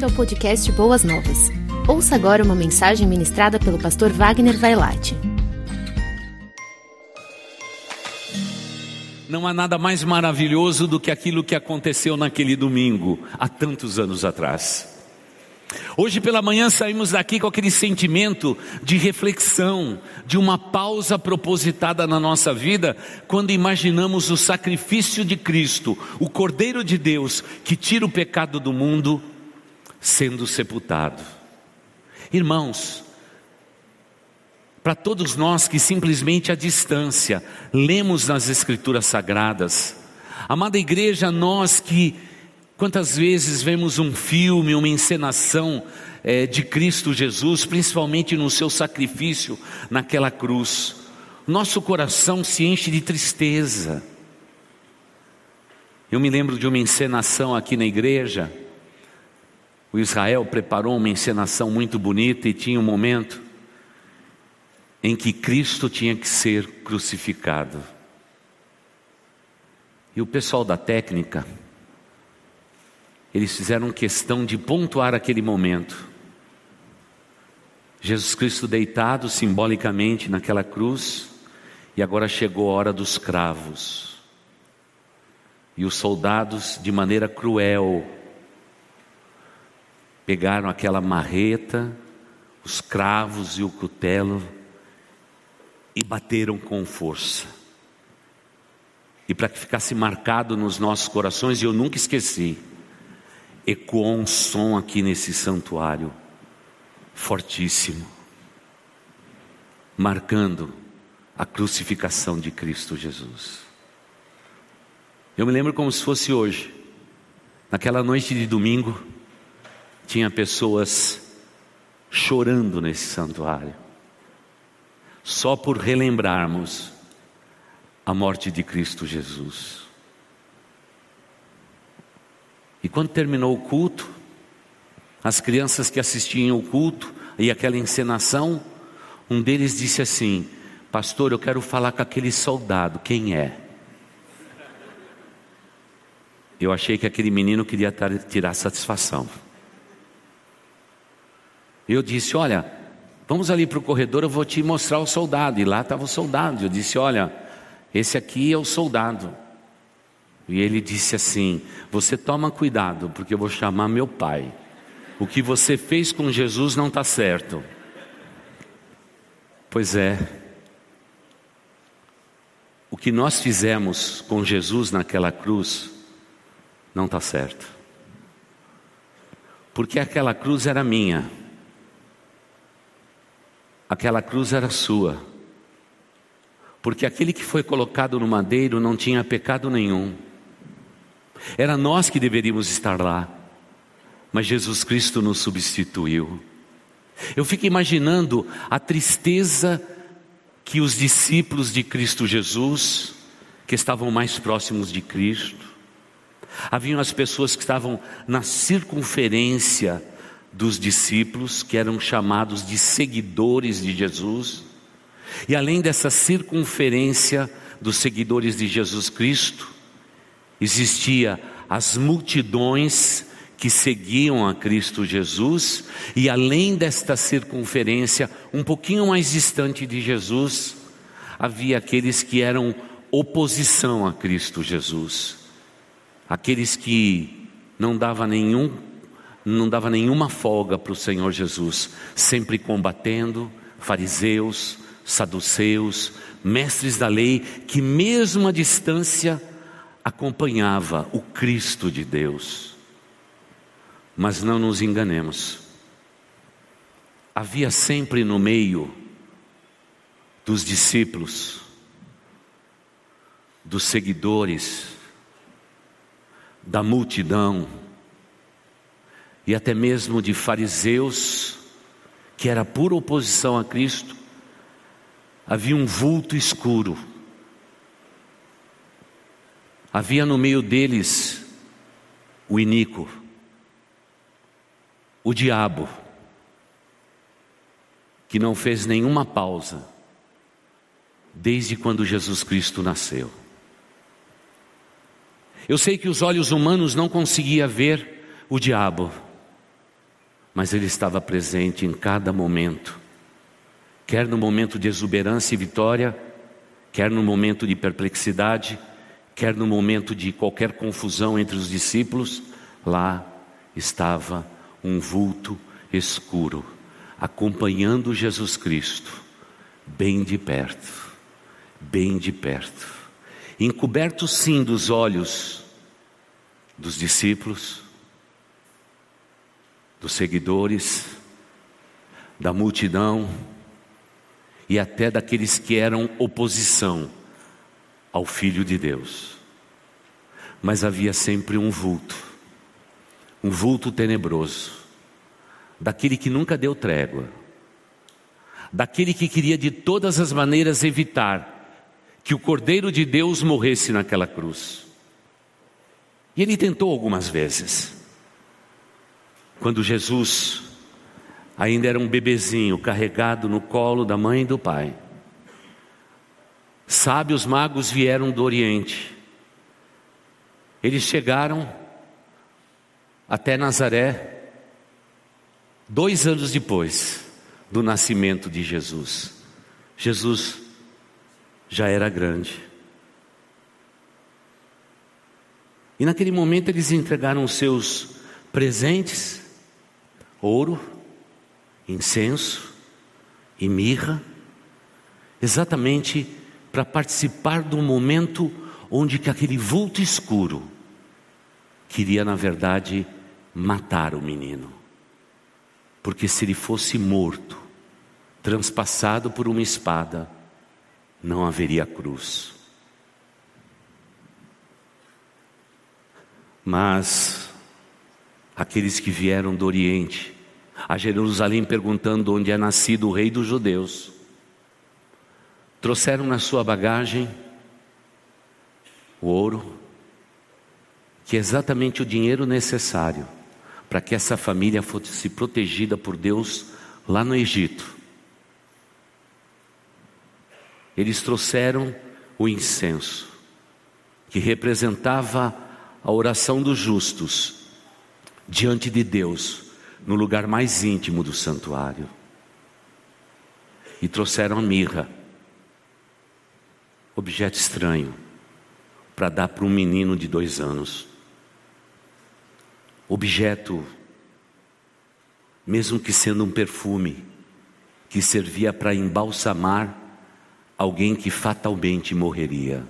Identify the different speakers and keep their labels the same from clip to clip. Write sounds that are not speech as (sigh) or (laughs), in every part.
Speaker 1: bem-vindo ao podcast Boas Novas. Ouça agora uma mensagem ministrada pelo pastor Wagner Vailate.
Speaker 2: Não há nada mais maravilhoso do que aquilo que aconteceu naquele domingo, há tantos anos atrás. Hoje pela manhã saímos daqui com aquele sentimento de reflexão, de uma pausa propositada na nossa vida, quando imaginamos o sacrifício de Cristo, o Cordeiro de Deus, que tira o pecado do mundo, sendo sepultado. Irmãos, para todos nós que simplesmente à distância lemos nas Escrituras Sagradas, amada igreja, nós que Quantas vezes vemos um filme, uma encenação é, de Cristo Jesus, principalmente no seu sacrifício naquela cruz, nosso coração se enche de tristeza. Eu me lembro de uma encenação aqui na igreja, o Israel preparou uma encenação muito bonita e tinha um momento em que Cristo tinha que ser crucificado. E o pessoal da técnica, eles fizeram questão de pontuar aquele momento. Jesus Cristo deitado simbolicamente naquela cruz, e agora chegou a hora dos cravos. E os soldados, de maneira cruel, pegaram aquela marreta, os cravos e o cutelo e bateram com força. E para que ficasse marcado nos nossos corações, e eu nunca esqueci, ecoou um som aqui nesse santuário, fortíssimo, marcando a crucificação de Cristo Jesus. Eu me lembro como se fosse hoje, naquela noite de domingo, tinha pessoas chorando nesse santuário, só por relembrarmos a morte de Cristo Jesus. E quando terminou o culto, as crianças que assistiam o culto e aquela encenação, um deles disse assim: Pastor, eu quero falar com aquele soldado, quem é? Eu achei que aquele menino queria tirar satisfação. Eu disse: Olha, vamos ali para o corredor, eu vou te mostrar o soldado. E lá estava o soldado. Eu disse: Olha, esse aqui é o soldado. E ele disse assim: Você toma cuidado, porque eu vou chamar meu pai. O que você fez com Jesus não está certo. Pois é. O que nós fizemos com Jesus naquela cruz não está certo. Porque aquela cruz era minha. Aquela cruz era sua. Porque aquele que foi colocado no madeiro não tinha pecado nenhum. Era nós que deveríamos estar lá, mas Jesus Cristo nos substituiu. Eu fico imaginando a tristeza que os discípulos de Cristo Jesus, que estavam mais próximos de Cristo, haviam as pessoas que estavam na circunferência dos discípulos, que eram chamados de seguidores de Jesus, e além dessa circunferência dos seguidores de Jesus Cristo, existia as multidões que seguiam a Cristo Jesus, e além desta circunferência, um pouquinho mais distante de Jesus, havia aqueles que eram oposição a Cristo Jesus. Aqueles que não dava nenhum não dava nenhuma folga para o Senhor Jesus, sempre combatendo fariseus, saduceus, mestres da lei, que mesmo à distância acompanhava o Cristo de Deus. Mas não nos enganemos, havia sempre no meio dos discípulos, dos seguidores, da multidão, e até mesmo de fariseus, que era pura oposição a Cristo, havia um vulto escuro Havia no meio deles o iníquo, o diabo, que não fez nenhuma pausa desde quando Jesus Cristo nasceu. Eu sei que os olhos humanos não conseguiam ver o diabo, mas Ele estava presente em cada momento, quer no momento de exuberância e vitória, quer no momento de perplexidade, quer no momento de qualquer confusão entre os discípulos, lá estava um vulto escuro, acompanhando Jesus Cristo, bem de perto, bem de perto, encoberto sim dos olhos dos discípulos, dos seguidores, da multidão e até daqueles que eram oposição ao Filho de Deus. Mas havia sempre um vulto, um vulto tenebroso, daquele que nunca deu trégua, daquele que queria de todas as maneiras evitar que o Cordeiro de Deus morresse naquela cruz. E ele tentou algumas vezes. Quando Jesus ainda era um bebezinho carregado no colo da mãe e do pai. Sábios magos vieram do Oriente. Eles chegaram até Nazaré dois anos depois do nascimento de Jesus. Jesus já era grande. E naquele momento eles entregaram seus presentes ouro, incenso e mirra, exatamente para participar do momento onde que aquele vulto escuro queria, na verdade, matar o menino. Porque se ele fosse morto, transpassado por uma espada, não haveria cruz. Mas aqueles que vieram do Oriente, a Jerusalém perguntando onde é nascido o rei dos judeus. Trouxeram na sua bagagem o ouro, que é exatamente o dinheiro necessário para que essa família fosse protegida por Deus lá no Egito. Eles trouxeram o incenso, que representava a oração dos justos, diante de Deus, no lugar mais íntimo do santuário. E trouxeram a mirra, objeto estranho, para dar para um menino de dois anos. Objeto, mesmo que sendo um perfume, que servia para embalsamar alguém que fatalmente morreria.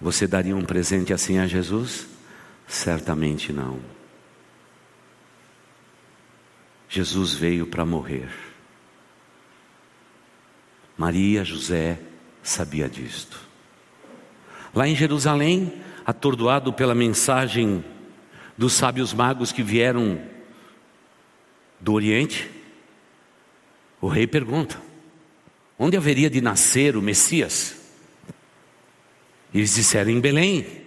Speaker 2: Você daria um presente assim a Jesus? Certamente não. Jesus veio para morrer. Maria, José sabia disto. Lá em Jerusalém, atordoado pela mensagem dos sábios magos que vieram do Oriente, o rei pergunta: onde haveria de nascer o Messias? Eles disseram em Belém.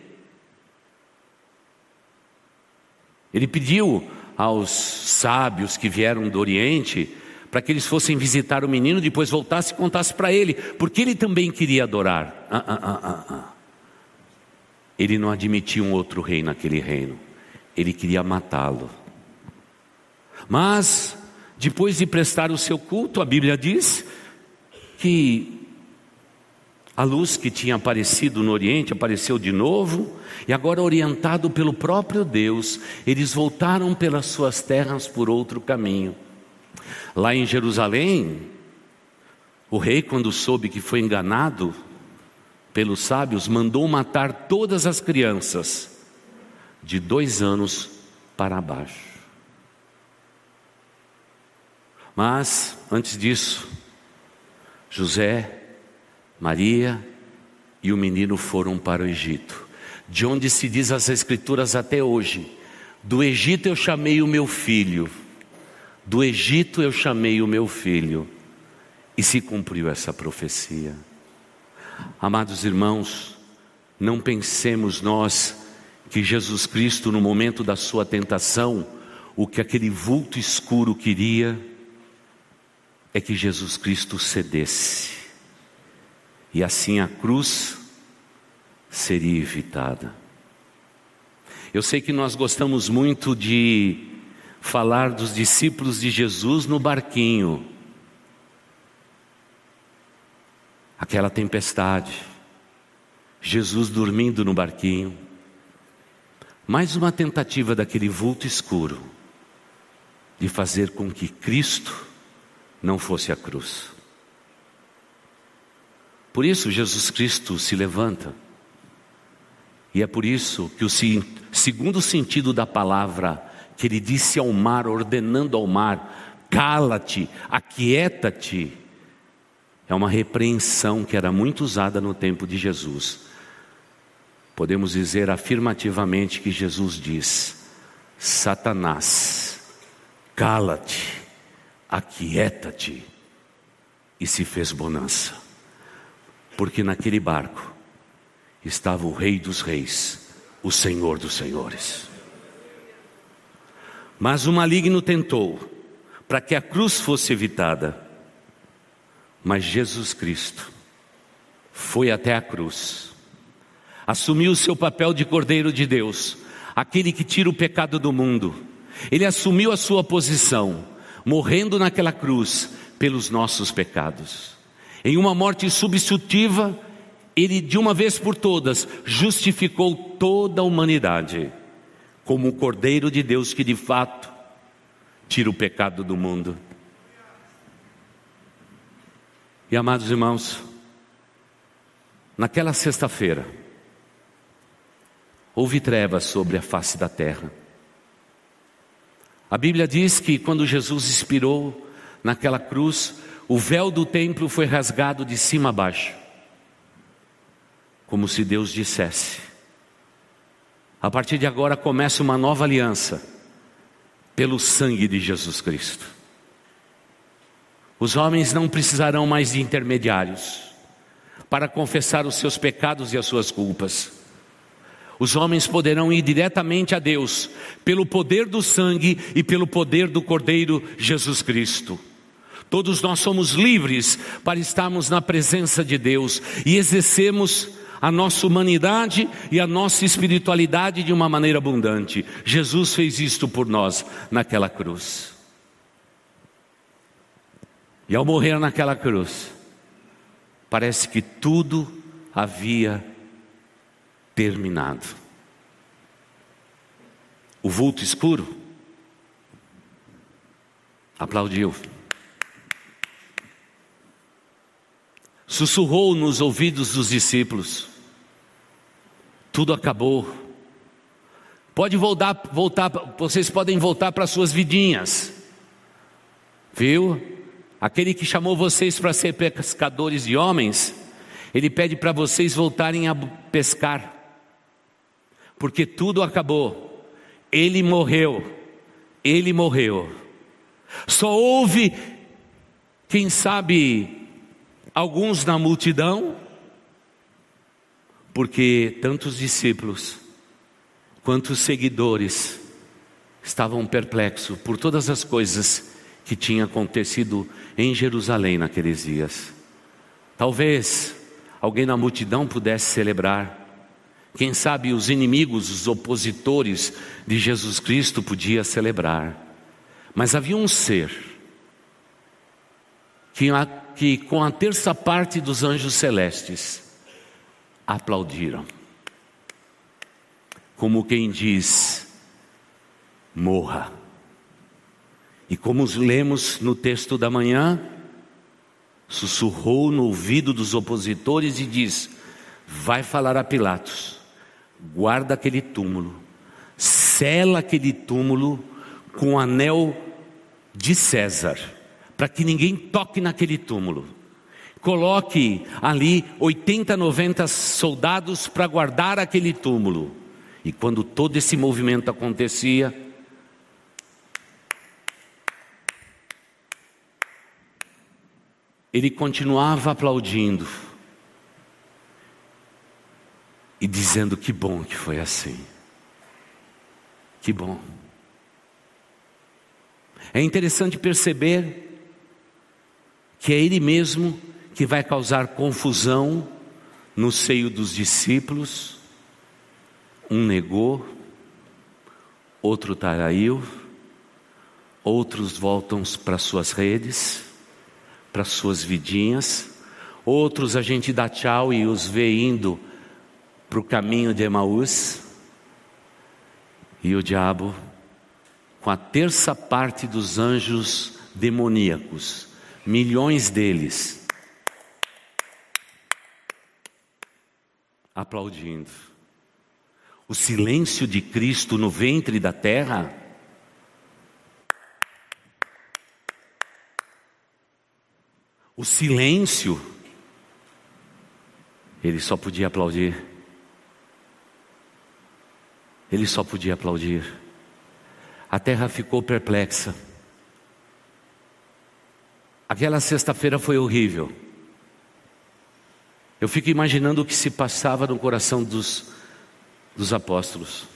Speaker 2: Ele pediu aos sábios que vieram do Oriente para que eles fossem visitar o menino, depois voltasse e contasse para ele, porque ele também queria adorar. Ah, ah, ah, ah, ah. Ele não admitia um outro rei naquele reino, ele queria matá-lo. Mas, depois de prestar o seu culto, a Bíblia diz que a luz que tinha aparecido no Oriente apareceu de novo, e agora, orientado pelo próprio Deus, eles voltaram pelas suas terras por outro caminho. Lá em Jerusalém, o rei, quando soube que foi enganado pelos sábios, mandou matar todas as crianças de dois anos para baixo. Mas, antes disso, José Maria e o menino foram para o Egito, de onde se diz as Escrituras até hoje: Do Egito eu chamei o meu filho, do Egito eu chamei o meu filho, e se cumpriu essa profecia. Amados irmãos, não pensemos nós que Jesus Cristo, no momento da sua tentação, o que aquele vulto escuro queria é que Jesus Cristo cedesse e assim a cruz seria evitada. Eu sei que nós gostamos muito de falar dos discípulos de Jesus no barquinho. Aquela tempestade, Jesus dormindo no barquinho. Mais uma tentativa daquele vulto escuro de fazer com que Cristo não fosse a cruz. Por isso Jesus Cristo se levanta. E é por isso que o segundo sentido da palavra que ele disse ao mar, ordenando ao mar: cala-te, aquieta-te, é uma repreensão que era muito usada no tempo de Jesus. Podemos dizer afirmativamente que Jesus diz: Satanás, cala-te, aquieta-te, e se fez bonança, porque naquele barco estava o Rei dos Reis, o Senhor dos Senhores. Mas o maligno tentou para que a cruz fosse evitada, mas Jesus Cristo foi até a cruz, assumiu o seu papel de Cordeiro de Deus, aquele que tira o pecado do mundo. Ele assumiu a sua posição, morrendo naquela cruz pelos nossos pecados. Em uma morte substitutiva, ele de uma vez por todas justificou toda a humanidade como o Cordeiro de Deus que de fato tira o pecado do mundo. E amados irmãos, naquela sexta-feira, houve trevas sobre a face da terra. A Bíblia diz que quando Jesus expirou naquela cruz, o véu do templo foi rasgado de cima a baixo como se Deus dissesse: a partir de agora começa uma nova aliança, pelo sangue de Jesus Cristo. Os homens não precisarão mais de intermediários para confessar os seus pecados e as suas culpas. Os homens poderão ir diretamente a Deus pelo poder do sangue e pelo poder do Cordeiro Jesus Cristo. Todos nós somos livres para estarmos na presença de Deus e exercermos a nossa humanidade e a nossa espiritualidade de uma maneira abundante. Jesus fez isto por nós naquela cruz. E ao morrer naquela cruz, parece que tudo havia terminado. O vulto escuro aplaudiu. Sussurrou nos ouvidos dos discípulos: tudo acabou. Pode voltar, voltar, vocês podem voltar para suas vidinhas. Viu? Aquele que chamou vocês para ser pescadores de homens, ele pede para vocês voltarem a pescar. Porque tudo acabou. Ele morreu. Ele morreu. Só houve, quem sabe, alguns na multidão porque tantos discípulos quanto os seguidores estavam perplexos por todas as coisas que tinham acontecido em Jerusalém naqueles dias. Talvez alguém na multidão pudesse celebrar, quem sabe os inimigos, os opositores de Jesus Cristo podiam celebrar, mas havia um ser que, que com a terça parte dos anjos celestes aplaudiram. Como quem diz: morra. E como lemos no texto da manhã, sussurrou no ouvido dos opositores e diz: Vai falar a Pilatos, guarda aquele túmulo, sela aquele túmulo com o anel de César, para que ninguém toque naquele túmulo coloque ali 80, 90 soldados para guardar aquele túmulo. E quando todo esse movimento acontecia, ele continuava aplaudindo e dizendo que bom que foi assim. Que bom. É interessante perceber que é ele mesmo que vai causar confusão no seio dos discípulos. Um negou, outro traiu, outros voltam para suas redes, para suas vidinhas, outros a gente dá tchau e os vê indo para o caminho de Emaús, e o diabo, com a terça parte dos anjos demoníacos, milhões deles, aplaudindo. O silêncio de Cristo no ventre da terra o silêncio, ele só podia aplaudir. Ele só podia aplaudir. A terra ficou perplexa. Aquela sexta-feira foi horrível. Eu fico imaginando o que se passava no coração dos, dos apóstolos.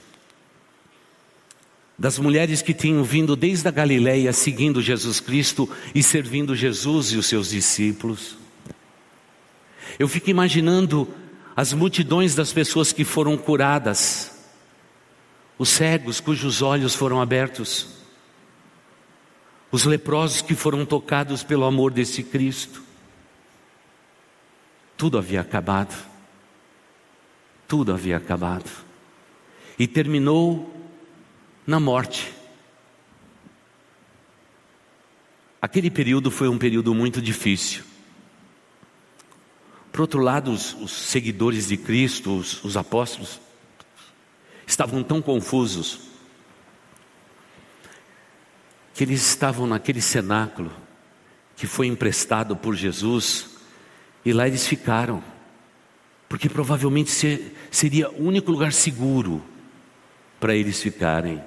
Speaker 2: Das mulheres que tinham vindo desde a Galiléia seguindo Jesus Cristo e servindo Jesus e os seus discípulos. Eu fico imaginando as multidões das pessoas que foram curadas, os cegos cujos olhos foram abertos, os leprosos que foram tocados pelo amor desse Cristo. Tudo havia acabado. Tudo havia acabado. E terminou na morte. Aquele período foi um período muito difícil. Por outro lado, os, os seguidores de Cristo, os, os apóstolos, estavam tão confusos que eles estavam naquele cenáculo que foi emprestado por Jesus e lá eles ficaram, porque provavelmente seria o único lugar seguro para eles ficarem.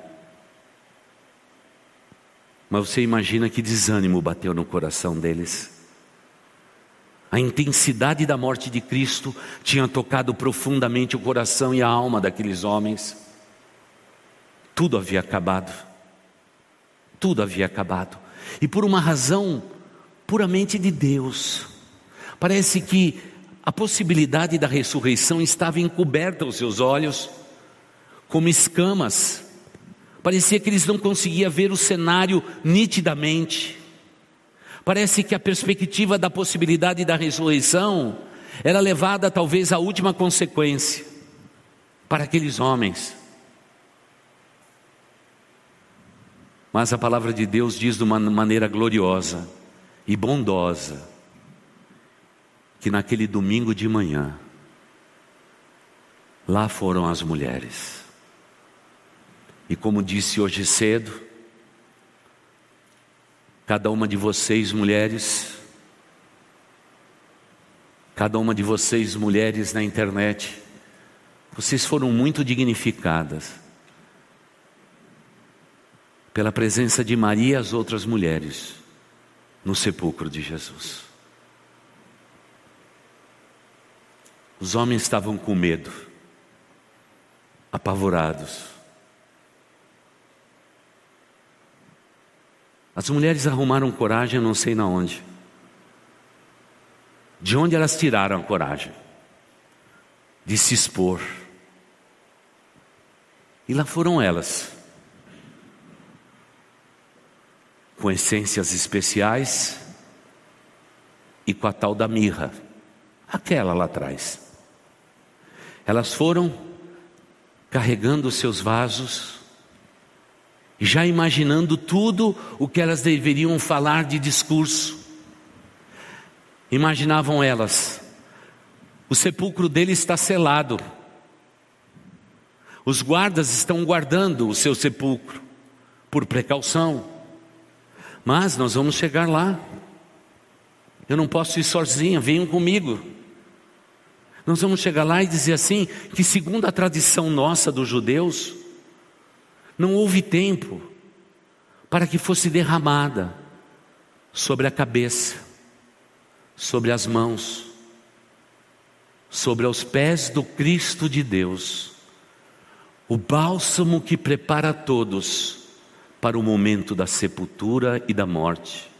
Speaker 2: Mas você imagina que desânimo bateu no coração deles. A intensidade da morte de Cristo tinha tocado profundamente o coração e a alma daqueles homens. Tudo havia acabado. Tudo havia acabado. E por uma razão puramente de Deus. Parece que a possibilidade da ressurreição estava encoberta aos seus olhos, como escamas Parecia que eles não conseguiam ver o cenário nitidamente. Parece que a perspectiva da possibilidade da ressurreição era levada talvez à última consequência para aqueles homens. Mas a palavra de Deus diz de uma maneira gloriosa e bondosa que naquele domingo de manhã, lá foram as mulheres. E como disse hoje cedo, cada uma de vocês, mulheres, cada uma de vocês, mulheres na internet, vocês foram muito dignificadas pela presença de Maria e as outras mulheres no sepulcro de Jesus. Os homens estavam com medo, apavorados. As mulheres arrumaram coragem, não sei na onde. De onde elas tiraram a coragem? De se expor. E lá foram elas, com essências especiais e com a tal da mirra, aquela lá atrás. Elas foram carregando seus vasos, já imaginando tudo o que elas deveriam falar de discurso. Imaginavam elas, o sepulcro dele está selado, os guardas estão guardando o seu sepulcro, por precaução, mas nós vamos chegar lá. Eu não posso ir sozinha, venham comigo. Nós vamos chegar lá e dizer assim: que, segundo a tradição nossa dos judeus, não houve tempo para que fosse derramada sobre a cabeça, sobre as mãos, sobre os pés do Cristo de Deus, o bálsamo que prepara todos para o momento da sepultura e da morte.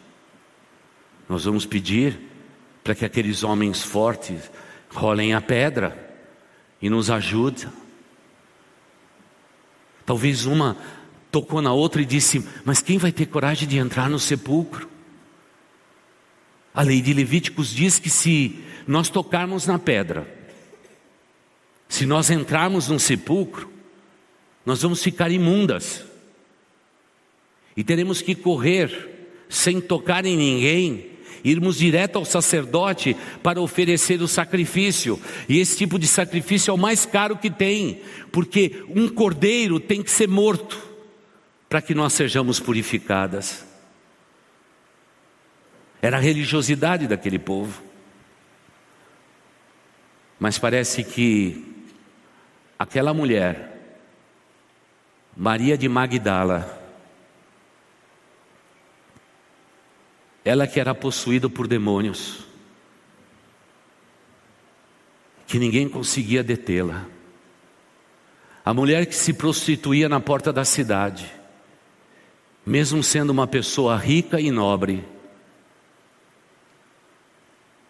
Speaker 2: Nós vamos pedir para que aqueles homens fortes rolem a pedra e nos ajudem Talvez uma tocou na outra e disse: Mas quem vai ter coragem de entrar no sepulcro? A lei de Levíticos diz que se nós tocarmos na pedra, se nós entrarmos num sepulcro, nós vamos ficar imundas e teremos que correr sem tocar em ninguém, irmos direto ao sacerdote para oferecer o sacrifício. E esse tipo de sacrifício é o mais caro que tem, porque um cordeiro tem que ser morto para que nós sejamos purificadas. Era a religiosidade daquele povo. Mas parece que aquela mulher, Maria de Magdala, ela que era possuída por demônios, que ninguém conseguia detê-la, a mulher que se prostituía na porta da cidade, mesmo sendo uma pessoa rica e nobre,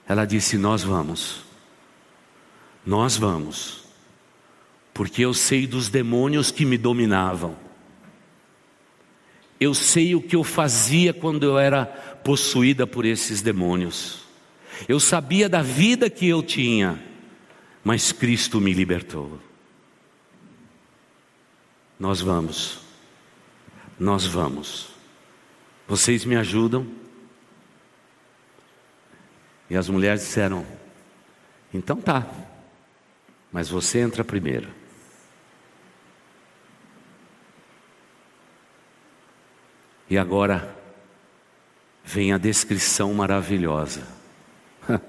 Speaker 2: ela disse: Nós vamos, nós vamos, porque eu sei dos demônios que me dominavam, eu sei o que eu fazia quando eu era possuída por esses demônios, eu sabia da vida que eu tinha, mas Cristo me libertou. Nós vamos nós vamos. Vocês me ajudam? E as mulheres disseram: Então tá, mas você entra primeiro. E agora vem a descrição maravilhosa. (laughs)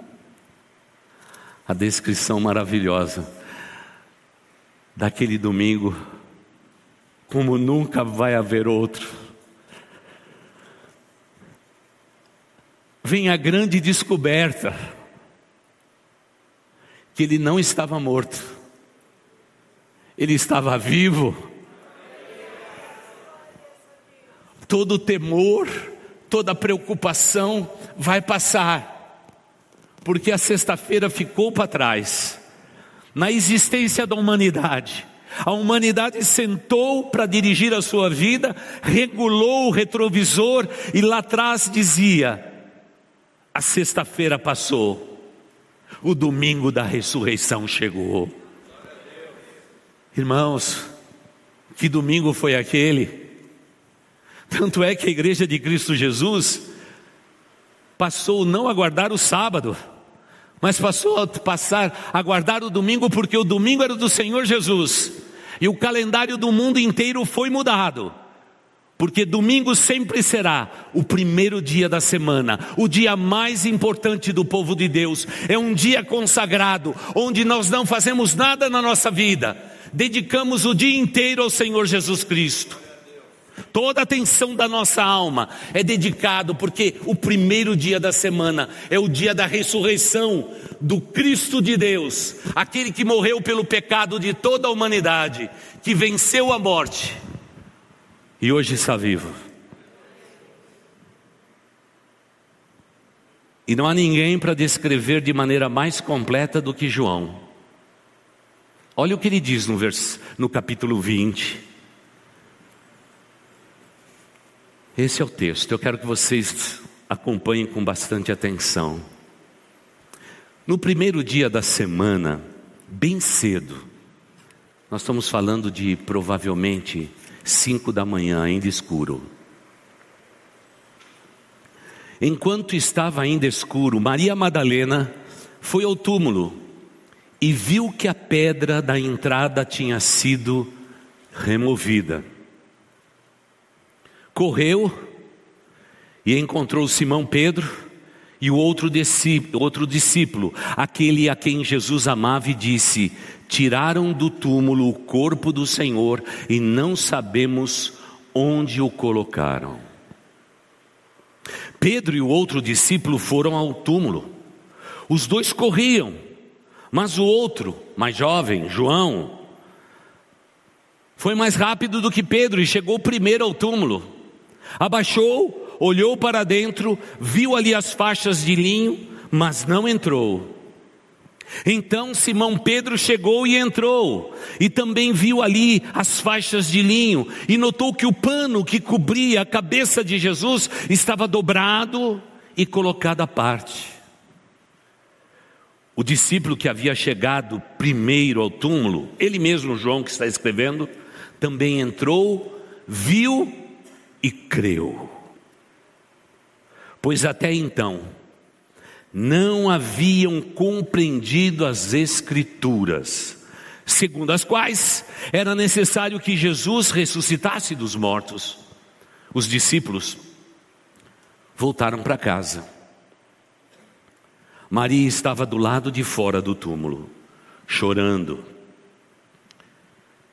Speaker 2: a descrição maravilhosa daquele domingo como nunca vai haver outro. Vem a grande descoberta que ele não estava morto, ele estava vivo. Todo temor, toda preocupação vai passar, porque a sexta-feira ficou para trás, na existência da humanidade a humanidade sentou para dirigir a sua vida, regulou o retrovisor e lá atrás dizia: a sexta-feira passou, o domingo da ressurreição chegou. Irmãos, que domingo foi aquele? Tanto é que a igreja de Cristo Jesus passou não a guardar o sábado, mas passou a passar a guardar o domingo, porque o domingo era do Senhor Jesus. E o calendário do mundo inteiro foi mudado. Porque domingo sempre será o primeiro dia da semana, o dia mais importante do povo de Deus. É um dia consagrado, onde nós não fazemos nada na nossa vida, dedicamos o dia inteiro ao Senhor Jesus Cristo. Toda a atenção da nossa alma é dedicado porque o primeiro dia da semana é o dia da ressurreição do Cristo de Deus, aquele que morreu pelo pecado de toda a humanidade, que venceu a morte e hoje está vivo. E não há ninguém para descrever de maneira mais completa do que João. Olha o que ele diz no, vers... no capítulo 20. Esse é o texto, eu quero que vocês acompanhem com bastante atenção. No primeiro dia da semana, bem cedo, nós estamos falando de provavelmente cinco da manhã, ainda escuro. Enquanto estava ainda escuro, Maria Madalena foi ao túmulo e viu que a pedra da entrada tinha sido removida correu e encontrou Simão Pedro e o outro discípulo, outro discípulo, aquele a quem Jesus amava, e disse: Tiraram do túmulo o corpo do Senhor e não sabemos onde o colocaram. Pedro e o outro discípulo foram ao túmulo. Os dois corriam, mas o outro, mais jovem, João, foi mais rápido do que Pedro e chegou primeiro ao túmulo. Abaixou, olhou para dentro, viu ali as faixas de linho, mas não entrou. Então Simão Pedro chegou e entrou, e também viu ali as faixas de linho, e notou que o pano que cobria a cabeça de Jesus estava dobrado e colocado à parte. O discípulo que havia chegado primeiro ao túmulo, ele mesmo, João, que está escrevendo, também entrou, viu e creu. Pois até então, não haviam compreendido as Escrituras, segundo as quais era necessário que Jesus ressuscitasse dos mortos. Os discípulos voltaram para casa. Maria estava do lado de fora do túmulo, chorando.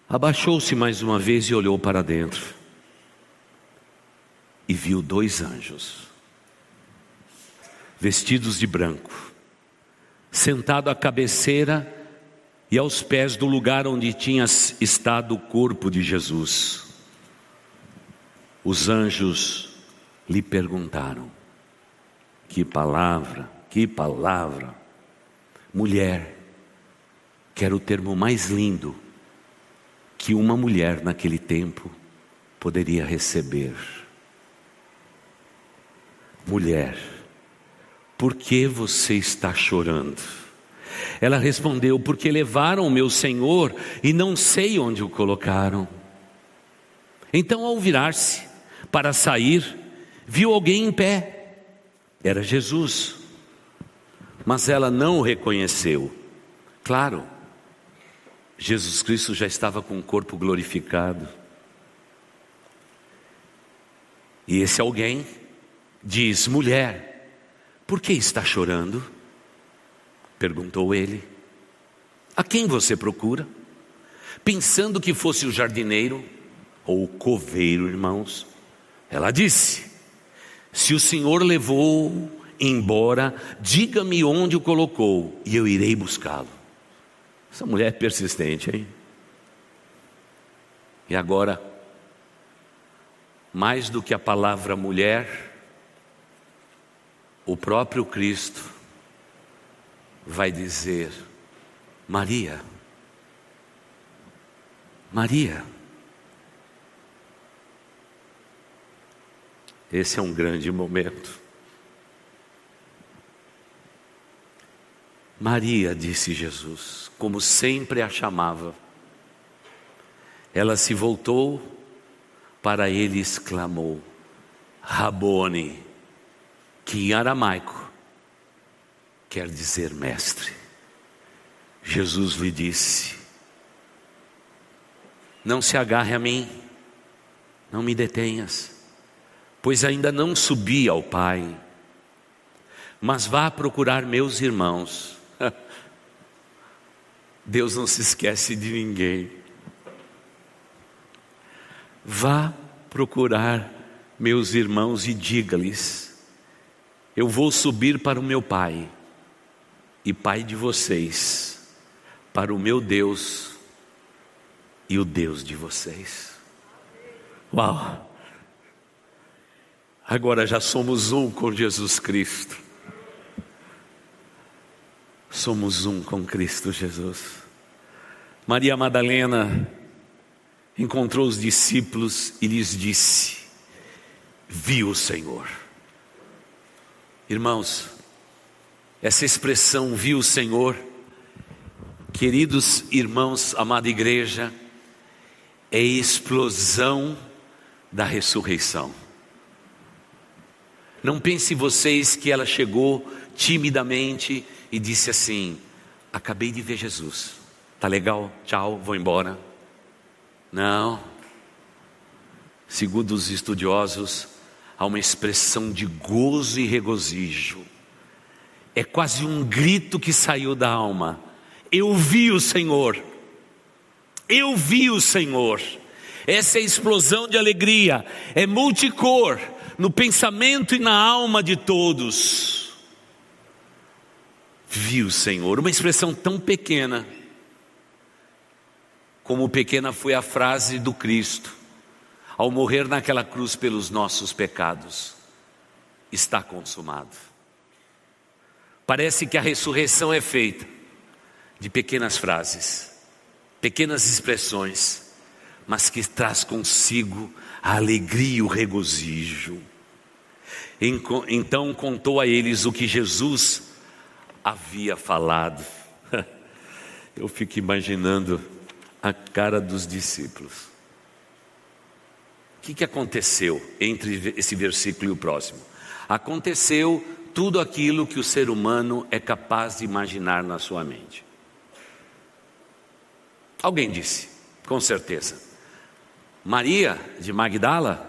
Speaker 2: Abaixou-se mais uma vez e olhou para dentro. E viu dois anjos vestidos de branco, sentado à cabeceira e aos pés do lugar onde tinha estado o corpo de Jesus. Os anjos lhe perguntaram: Que palavra, que palavra. Mulher, que era o termo mais lindo que uma mulher naquele tempo poderia receber. Mulher, por que você está chorando? Ela respondeu: Porque levaram o meu senhor e não sei onde o colocaram. Então, ao virar-se para sair, viu alguém em pé. Era Jesus. Mas ela não o reconheceu. Claro, Jesus Cristo já estava com o corpo glorificado. E esse alguém diz: mulher, por que está chorando? Perguntou ele. A quem você procura? Pensando que fosse o jardineiro ou o coveiro, irmãos. Ela disse: Se o senhor levou embora, diga-me onde o colocou e eu irei buscá-lo. Essa mulher é persistente, hein? E agora, mais do que a palavra mulher, o próprio Cristo vai dizer: Maria, Maria. Esse é um grande momento. Maria, disse Jesus, como sempre a chamava. Ela se voltou para ele e exclamou: Rabone, que em aramaico quer dizer mestre. Jesus lhe disse: Não se agarre a mim, não me detenhas, pois ainda não subi ao Pai, mas vá procurar meus irmãos. (laughs) Deus não se esquece de ninguém. Vá procurar meus irmãos e diga-lhes: eu vou subir para o meu Pai e Pai de vocês, para o meu Deus e o Deus de vocês. Uau! Agora já somos um com Jesus Cristo. Somos um com Cristo Jesus. Maria Madalena encontrou os discípulos e lhes disse: Viu o Senhor. Irmãos, essa expressão viu o Senhor, queridos irmãos, amada igreja, é explosão da ressurreição. Não pense vocês que ela chegou timidamente e disse assim: Acabei de ver Jesus, tá legal, tchau, vou embora. Não. Segundo os estudiosos, há uma expressão de gozo e regozijo. É quase um grito que saiu da alma. Eu vi o Senhor. Eu vi o Senhor. Essa é explosão de alegria, é multicor no pensamento e na alma de todos. Vi o Senhor, uma expressão tão pequena, como pequena foi a frase do Cristo ao morrer naquela cruz pelos nossos pecados, está consumado. Parece que a ressurreição é feita, de pequenas frases, pequenas expressões, mas que traz consigo a alegria e o regozijo. Então contou a eles o que Jesus havia falado. (laughs) Eu fico imaginando a cara dos discípulos. O que, que aconteceu entre esse versículo e o próximo? Aconteceu tudo aquilo que o ser humano é capaz de imaginar na sua mente. Alguém disse, com certeza. Maria de Magdala,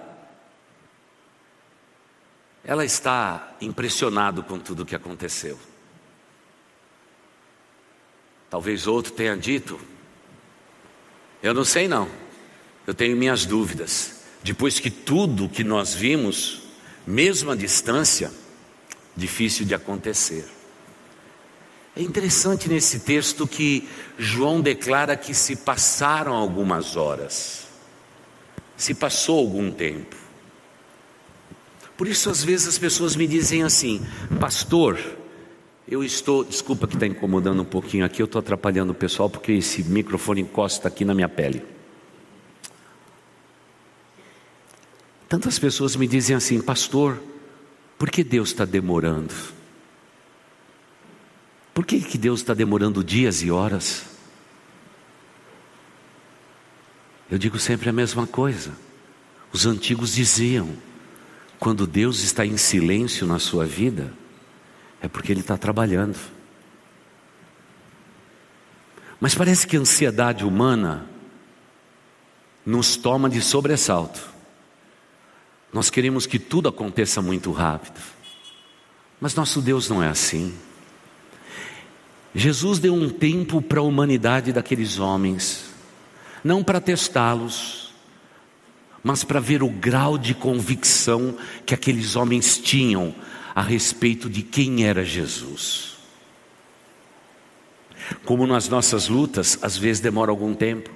Speaker 2: ela está impressionada com tudo o que aconteceu. Talvez outro tenha dito, eu não sei não, eu tenho minhas dúvidas. Depois que tudo que nós vimos, mesmo à distância, difícil de acontecer. É interessante nesse texto que João declara que se passaram algumas horas, se passou algum tempo. Por isso, às vezes, as pessoas me dizem assim, pastor, eu estou, desculpa que está incomodando um pouquinho aqui, eu estou atrapalhando o pessoal porque esse microfone encosta aqui na minha pele. Tantas pessoas me dizem assim, pastor, por que Deus está demorando? Por que, que Deus está demorando dias e horas? Eu digo sempre a mesma coisa. Os antigos diziam: quando Deus está em silêncio na sua vida, é porque Ele está trabalhando. Mas parece que a ansiedade humana nos toma de sobressalto. Nós queremos que tudo aconteça muito rápido. Mas nosso Deus não é assim. Jesus deu um tempo para a humanidade daqueles homens, não para testá-los, mas para ver o grau de convicção que aqueles homens tinham a respeito de quem era Jesus. Como nas nossas lutas, às vezes demora algum tempo.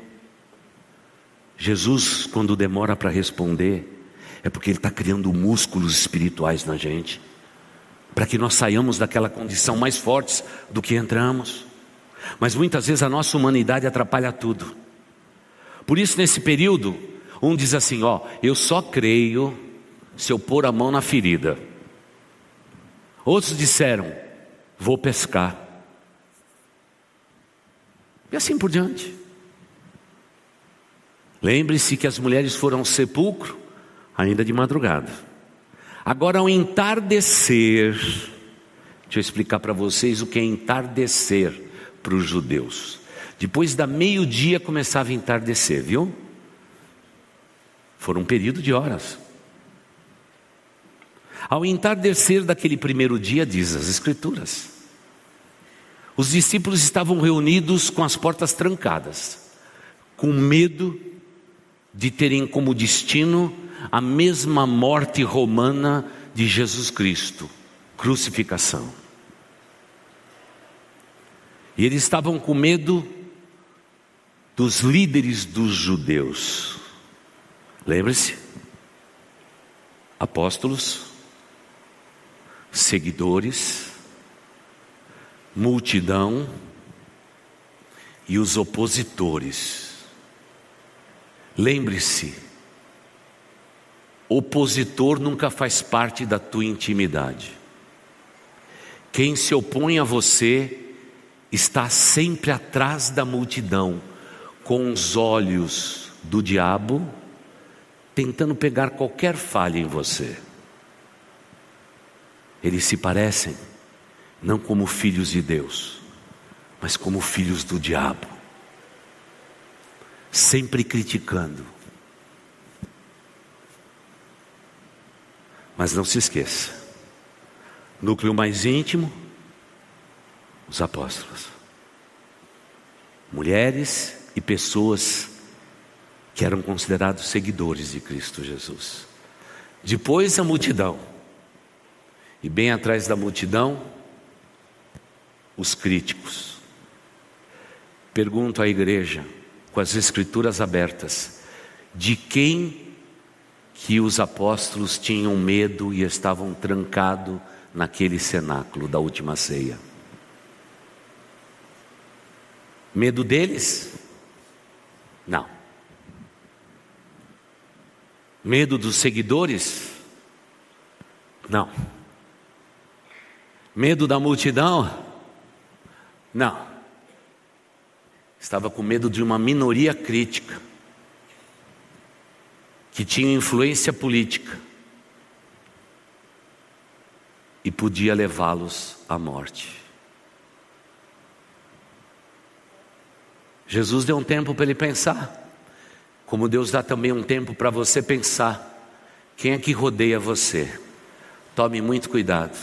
Speaker 2: Jesus, quando demora para responder, é porque Ele está criando músculos espirituais na gente, para que nós saiamos daquela condição mais fortes do que entramos. Mas muitas vezes a nossa humanidade atrapalha tudo. Por isso, nesse período, um diz assim: Ó, eu só creio se eu pôr a mão na ferida. Outros disseram: Vou pescar. E assim por diante. Lembre-se que as mulheres foram ao sepulcro ainda de madrugada. Agora, ao entardecer, deixa eu explicar para vocês o que é entardecer para os judeus. Depois da meio-dia começava a entardecer, viu? Foram um período de horas. Ao entardecer daquele primeiro dia, diz as Escrituras, os discípulos estavam reunidos com as portas trancadas, com medo de terem como destino a mesma morte romana de Jesus Cristo crucificação. E eles estavam com medo dos líderes dos judeus. Lembre-se, apóstolos, seguidores, multidão e os opositores. Lembre-se, opositor nunca faz parte da tua intimidade. Quem se opõe a você está sempre atrás da multidão, com os olhos do diabo, tentando pegar qualquer falha em você. Eles se parecem, não como filhos de Deus, mas como filhos do diabo, sempre criticando, Mas não se esqueça: núcleo mais íntimo, os apóstolos, mulheres e pessoas que eram considerados seguidores de Cristo Jesus. Depois a multidão, e bem atrás da multidão, os críticos. Pergunto à igreja, com as escrituras abertas, de quem que os apóstolos tinham medo e estavam trancados naquele cenáculo da última ceia. Medo deles? Não. Medo dos seguidores? Não. Medo da multidão? Não. Estava com medo de uma minoria crítica, que tinha influência política e podia levá-los à morte. Jesus deu um tempo para ele pensar, como Deus dá também um tempo para você pensar. Quem é que rodeia você? Tome muito cuidado,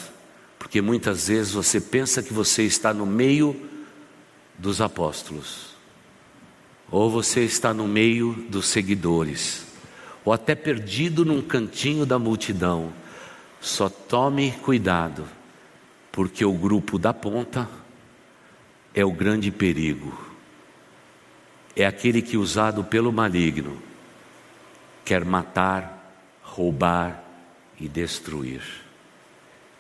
Speaker 2: porque muitas vezes você pensa que você está no meio dos apóstolos, ou você está no meio dos seguidores, ou até perdido num cantinho da multidão. Só tome cuidado, porque o grupo da ponta é o grande perigo é aquele que, usado pelo maligno, quer matar, roubar e destruir.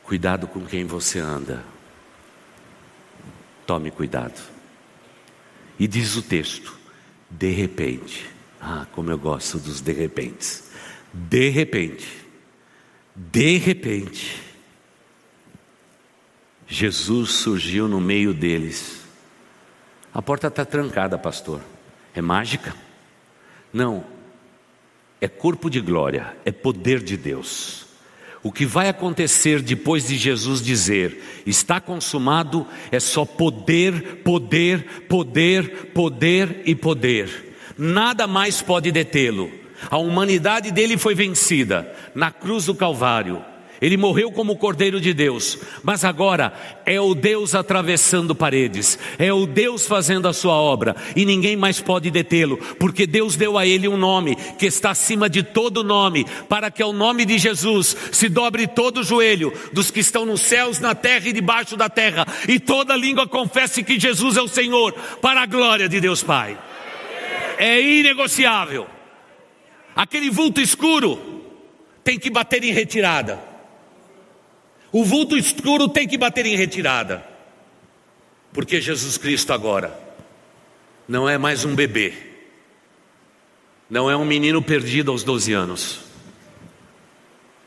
Speaker 2: Cuidado com quem você anda. Tome cuidado. E diz o texto: de repente. Ah, como eu gosto dos de repente. De repente. De repente. Jesus surgiu no meio deles. A porta está trancada, pastor. É mágica? Não. É corpo de glória, é poder de Deus. O que vai acontecer depois de Jesus dizer, está consumado, é só poder, poder, poder, poder e poder. Nada mais pode detê-lo. A humanidade dele foi vencida na cruz do Calvário. Ele morreu como o Cordeiro de Deus, mas agora é o Deus atravessando paredes, é o Deus fazendo a sua obra, e ninguém mais pode detê-lo, porque Deus deu a ele um nome que está acima de todo nome, para que ao nome de Jesus se dobre todo o joelho dos que estão nos céus, na terra e debaixo da terra, e toda língua confesse que Jesus é o Senhor, para a glória de Deus Pai. É inegociável. Aquele vulto escuro tem que bater em retirada. O vulto escuro tem que bater em retirada, porque Jesus Cristo agora não é mais um bebê, não é um menino perdido aos 12 anos,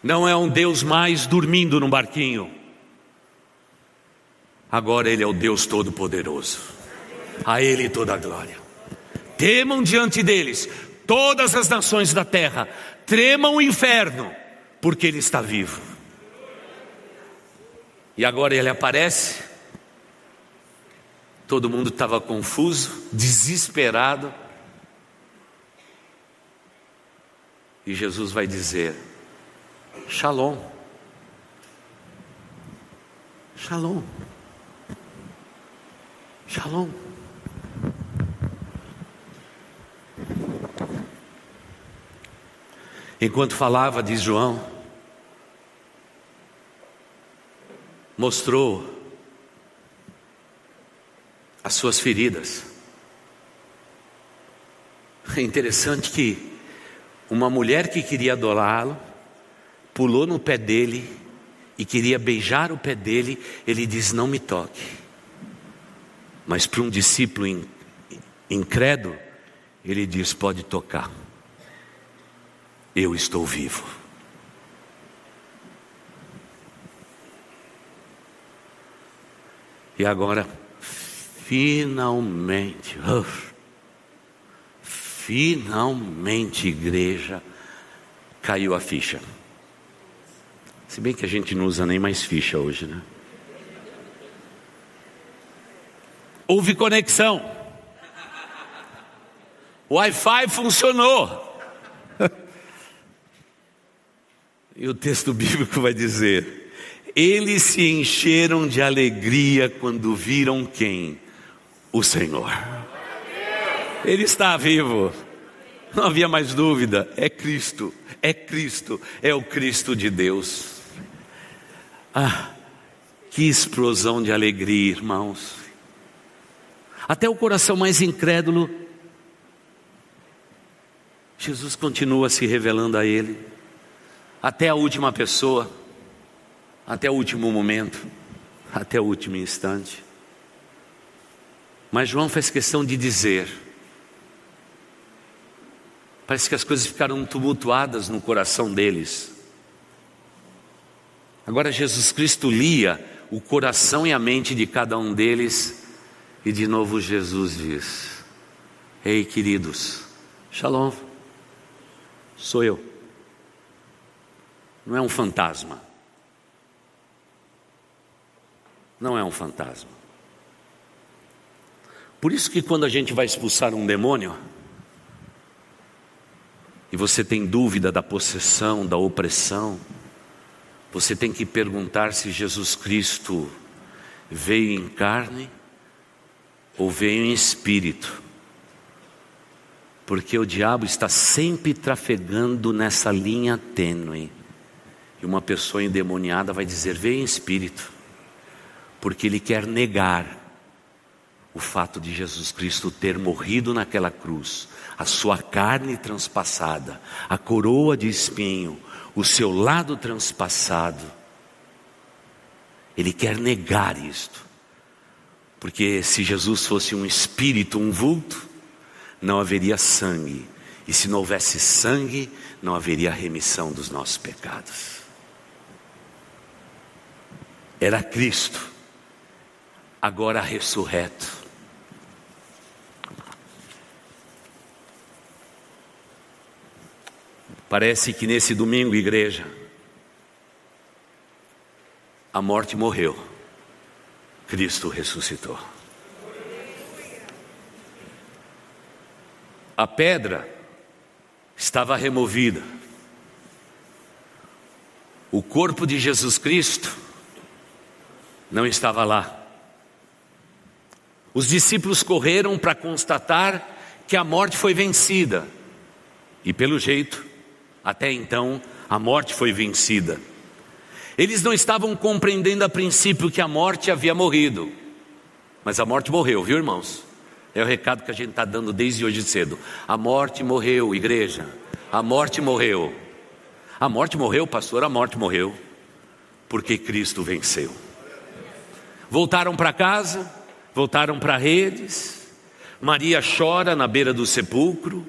Speaker 2: não é um Deus mais dormindo num barquinho, agora Ele é o Deus Todo-Poderoso, a Ele toda a glória. Temam diante deles todas as nações da terra, tremam o inferno, porque Ele está vivo. E agora ele aparece. Todo mundo estava confuso, desesperado. E Jesus vai dizer: Shalom. Shalom. Shalom. Enquanto falava, diz João, mostrou as suas feridas. É interessante que uma mulher que queria adorá-lo pulou no pé dele e queria beijar o pé dele, ele diz: Não me toque. Mas para um discípulo incrédulo, ele diz: Pode tocar, eu estou vivo. E agora, finalmente, finalmente, igreja, caiu a ficha. Se bem que a gente não usa nem mais ficha hoje, né? Houve conexão. O Wi-Fi funcionou. E o texto bíblico vai dizer: eles se encheram de alegria quando viram quem? O Senhor. Ele está vivo. Não havia mais dúvida, é Cristo, é Cristo, é o Cristo de Deus. Ah, que explosão de alegria, irmãos. Até o coração mais incrédulo, Jesus continua se revelando a ele, até a última pessoa até o último momento, até o último instante. Mas João fez questão de dizer. Parece que as coisas ficaram tumultuadas no coração deles. Agora Jesus Cristo lia o coração e a mente de cada um deles, e de novo Jesus diz: Ei, queridos, Shalom, sou eu. Não é um fantasma. Não é um fantasma. Por isso que quando a gente vai expulsar um demônio, e você tem dúvida da possessão, da opressão, você tem que perguntar se Jesus Cristo veio em carne ou veio em espírito. Porque o diabo está sempre trafegando nessa linha tênue. E uma pessoa endemoniada vai dizer: veio em espírito. Porque ele quer negar o fato de Jesus Cristo ter morrido naquela cruz, a sua carne transpassada, a coroa de espinho, o seu lado transpassado. Ele quer negar isto. Porque se Jesus fosse um espírito, um vulto, não haveria sangue. E se não houvesse sangue, não haveria remissão dos nossos pecados. Era Cristo, agora ressurreto. Parece que nesse domingo, igreja, a morte morreu, Cristo ressuscitou. A pedra estava removida, o corpo de Jesus Cristo não estava lá. Os discípulos correram para constatar que a morte foi vencida, e pelo jeito, até então, a morte foi vencida. Eles não estavam compreendendo a princípio que a morte havia morrido, mas a morte morreu, viu irmãos? É o recado que a gente está dando desde hoje cedo. A morte morreu, igreja. A morte morreu. A morte morreu, pastor, a morte morreu. Porque Cristo venceu. Voltaram para casa, voltaram para redes. Maria chora na beira do sepulcro.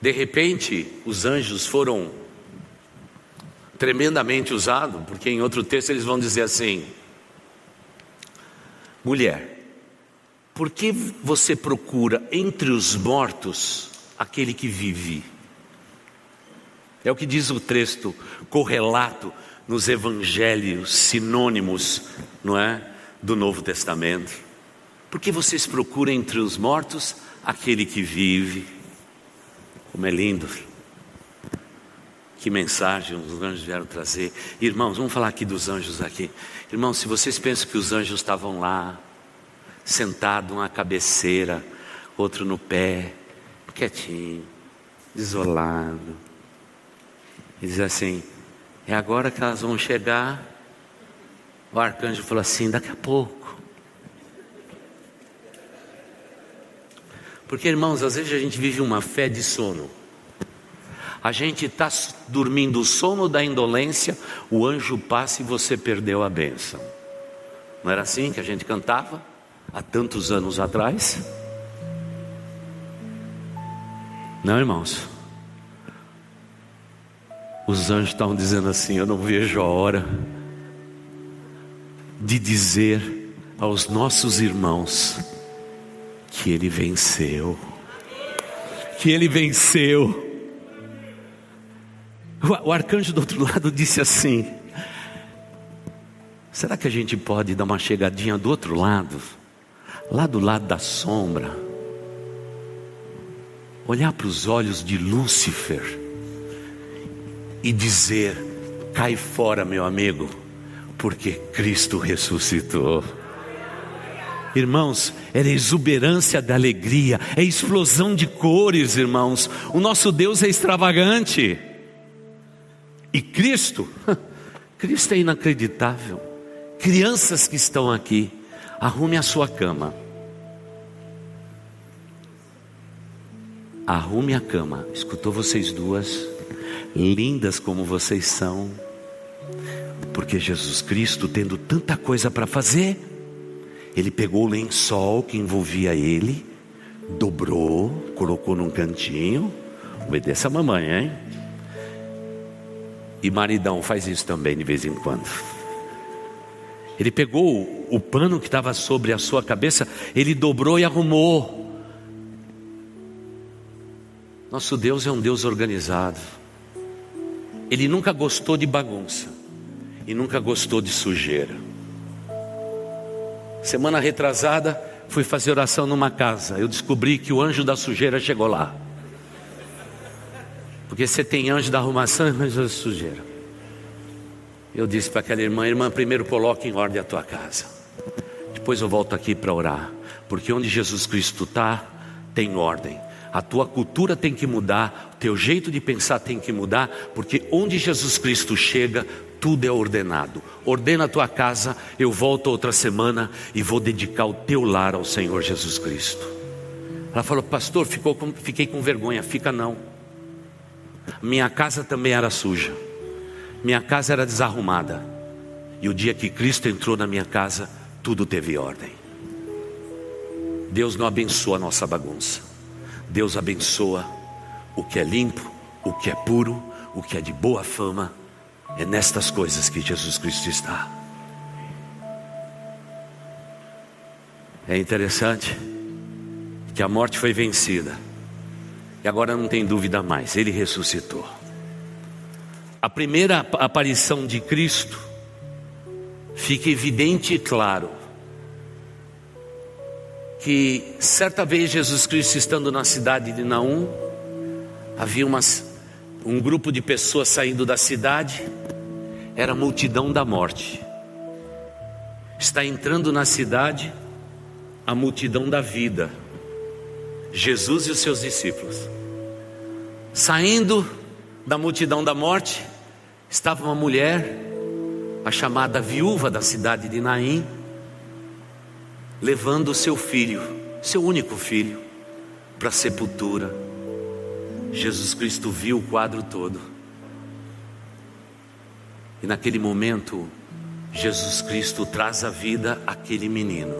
Speaker 2: De repente, os anjos foram tremendamente usados, porque em outro texto eles vão dizer assim: mulher, por que você procura entre os mortos aquele que vive? É o que diz o texto correlato nos evangelhos sinônimos, não é, do Novo Testamento. Por que vocês procuram entre os mortos aquele que vive? Como é lindo. Que mensagem os anjos vieram trazer. Irmãos, vamos falar aqui dos anjos aqui. Irmãos, se vocês pensam que os anjos estavam lá, sentado uma cabeceira, outro no pé, quietinho, isolado. E diz assim: é agora que elas vão chegar. O arcanjo falou assim: daqui a pouco. Porque, irmãos, às vezes a gente vive uma fé de sono. A gente está dormindo o sono da indolência, o anjo passa e você perdeu a bênção. Não era assim que a gente cantava há tantos anos atrás? Não, irmãos. Os anjos estavam dizendo assim: Eu não vejo a hora de dizer aos nossos irmãos que ele venceu. Que ele venceu. O, arcanjo do outro lado disse assim: Será que a gente pode dar uma chegadinha do outro lado? Lá do lado da sombra. Olhar para os olhos de Lúcifer e dizer: Cai fora, meu amigo, porque Cristo ressuscitou. Irmãos, era exuberância da alegria, é explosão de cores, irmãos. O nosso Deus é extravagante. E Cristo, (laughs) Cristo é inacreditável. Crianças que estão aqui, arrume a sua cama. Arrume a cama. Escutou vocês duas? Lindas como vocês são. Porque Jesus Cristo, tendo tanta coisa para fazer, Ele pegou o lençol que envolvia ele, dobrou, colocou num cantinho. Obedeça a mamãe, hein? E maridão faz isso também de vez em quando. Ele pegou o pano que estava sobre a sua cabeça, ele dobrou e arrumou. Nosso Deus é um Deus organizado. Ele nunca gostou de bagunça e nunca gostou de sujeira. Semana retrasada, fui fazer oração numa casa. Eu descobri que o anjo da sujeira chegou lá. Porque você tem anjo da arrumação e anjo da sujeira. Eu disse para aquela irmã: Irmã, primeiro coloque em ordem a tua casa. Depois eu volto aqui para orar. Porque onde Jesus Cristo está, tem ordem. A tua cultura tem que mudar, o teu jeito de pensar tem que mudar, porque onde Jesus Cristo chega, tudo é ordenado. Ordena a tua casa, eu volto outra semana e vou dedicar o teu lar ao Senhor Jesus Cristo. Ela falou, pastor, ficou com, fiquei com vergonha. Fica não. Minha casa também era suja. Minha casa era desarrumada. E o dia que Cristo entrou na minha casa, tudo teve ordem. Deus não abençoa a nossa bagunça. Deus abençoa o que é limpo, o que é puro, o que é de boa fama. É nestas coisas que Jesus Cristo está. É interessante que a morte foi vencida. E agora não tem dúvida mais, ele ressuscitou. A primeira aparição de Cristo fica evidente e claro que certa vez Jesus Cristo estando na cidade de Naum, havia umas, um grupo de pessoas saindo da cidade, era a multidão da morte. Está entrando na cidade a multidão da vida, Jesus e os seus discípulos. Saindo da multidão da morte, estava uma mulher, a chamada viúva da cidade de Naim, levando o seu filho, seu único filho, para a sepultura. Jesus Cristo viu o quadro todo. E naquele momento, Jesus Cristo traz à vida aquele menino.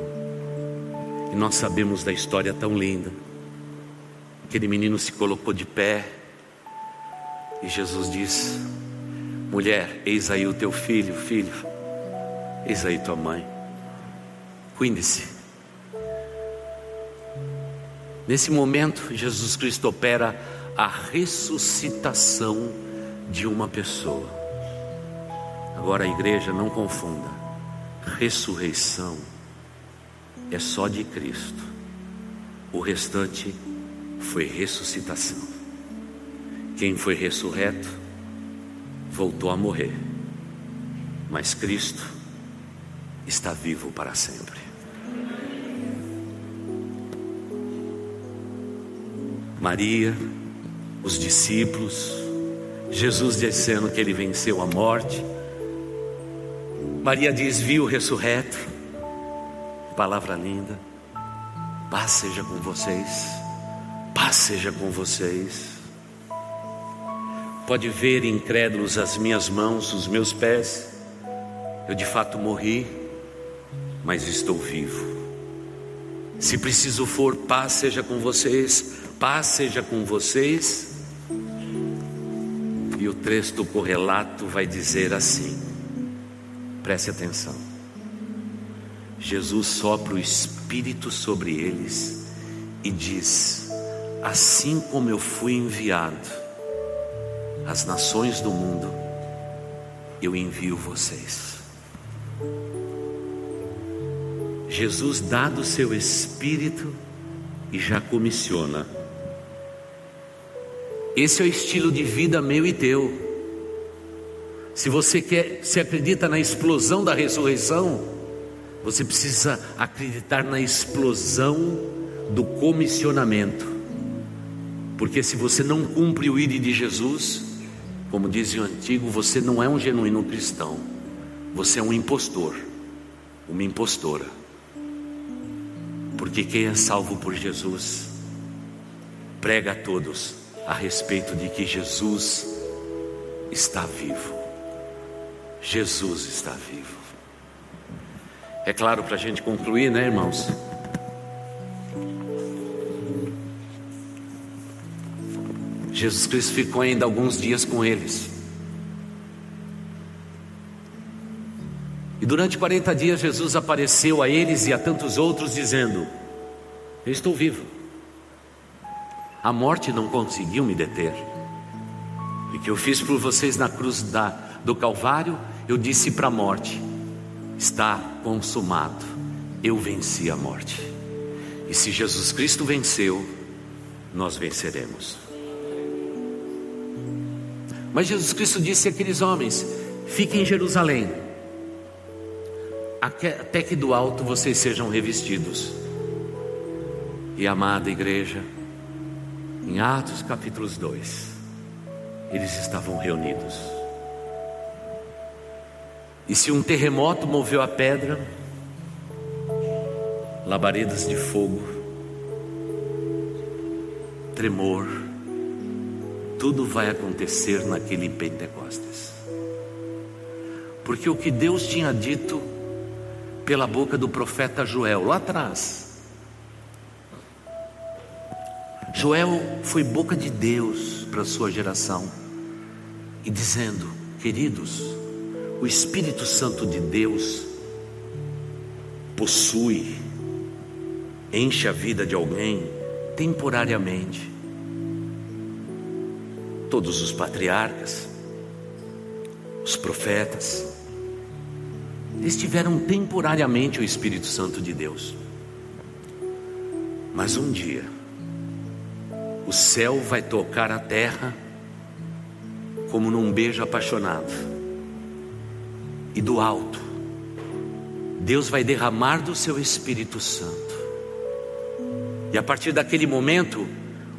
Speaker 2: E nós sabemos da história tão linda. Aquele menino se colocou de pé. E Jesus diz: Mulher, eis aí o teu filho, filho. Eis aí tua mãe. Cuide-se. Nesse momento, Jesus Cristo opera a ressuscitação de uma pessoa. Agora a igreja não confunda. Ressurreição é só de Cristo. O restante foi ressuscitação. Quem foi ressurreto voltou a morrer. Mas Cristo está vivo para sempre. Maria, os discípulos, Jesus dizendo que ele venceu a morte. Maria diz: Viu o ressurreto. Palavra linda. Paz seja com vocês. Paz seja com vocês. Pode ver, incrédulos, as minhas mãos, os meus pés. Eu de fato morri, mas estou vivo. Se preciso for, paz seja com vocês, paz seja com vocês. E o texto correlato vai dizer assim: preste atenção. Jesus sopra o Espírito sobre eles e diz: Assim como eu fui enviado às nações do mundo, eu envio vocês. Jesus dá do seu Espírito e já comissiona. Esse é o estilo de vida meu e teu. Se você quer, se acredita na explosão da ressurreição, você precisa acreditar na explosão do comissionamento. Porque se você não cumpre o ID de Jesus, como dizia o antigo, você não é um genuíno cristão. Você é um impostor, uma impostora. Porque quem é salvo por Jesus prega a todos a respeito de que Jesus está vivo. Jesus está vivo. É claro, para a gente concluir, né, irmãos? Jesus Cristo ficou ainda alguns dias com eles. E durante 40 dias Jesus apareceu a eles e a tantos outros, dizendo: Eu estou vivo. A morte não conseguiu me deter. O que eu fiz por vocês na cruz da, do Calvário, eu disse para a morte: Está consumado. Eu venci a morte. E se Jesus Cristo venceu, nós venceremos. Mas Jesus Cristo disse àqueles homens: Fiquem em Jerusalém, até que do alto vocês sejam revestidos. E amada igreja, em Atos capítulos 2, eles estavam reunidos. E se um terremoto moveu a pedra, labaredas de fogo, tremor, tudo vai acontecer naquele Pentecostes. Porque o que Deus tinha dito pela boca do profeta Joel lá atrás. Joel foi boca de Deus para a sua geração e dizendo: Queridos, o Espírito Santo de Deus possui, enche a vida de alguém temporariamente todos os patriarcas, os profetas, eles tiveram temporariamente o Espírito Santo de Deus. Mas um dia, o céu vai tocar a terra como num beijo apaixonado, e do alto, Deus vai derramar do seu Espírito Santo, e a partir daquele momento,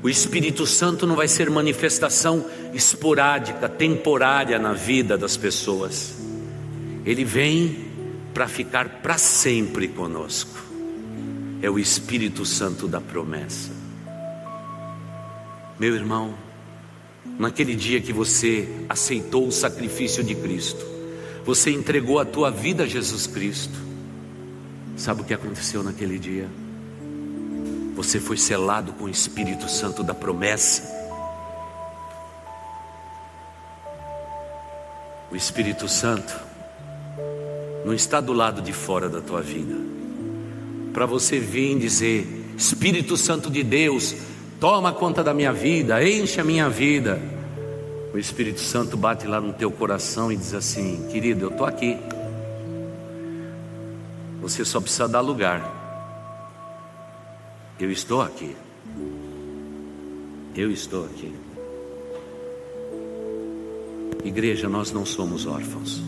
Speaker 2: o Espírito Santo não vai ser manifestação esporádica, temporária na vida das pessoas. Ele vem para ficar para sempre conosco. É o Espírito Santo da promessa. Meu irmão, naquele dia que você aceitou o sacrifício de Cristo, você entregou a tua vida a Jesus Cristo. Sabe o que aconteceu naquele dia? Você foi selado com o Espírito Santo da promessa. O Espírito Santo não está do lado de fora da tua vida. Para você vir dizer: Espírito Santo de Deus, toma conta da minha vida, enche a minha vida. O Espírito Santo bate lá no teu coração e diz assim: Querido, eu estou aqui. Você só precisa dar lugar. Eu estou aqui. Eu estou aqui. Igreja, nós não somos órfãos.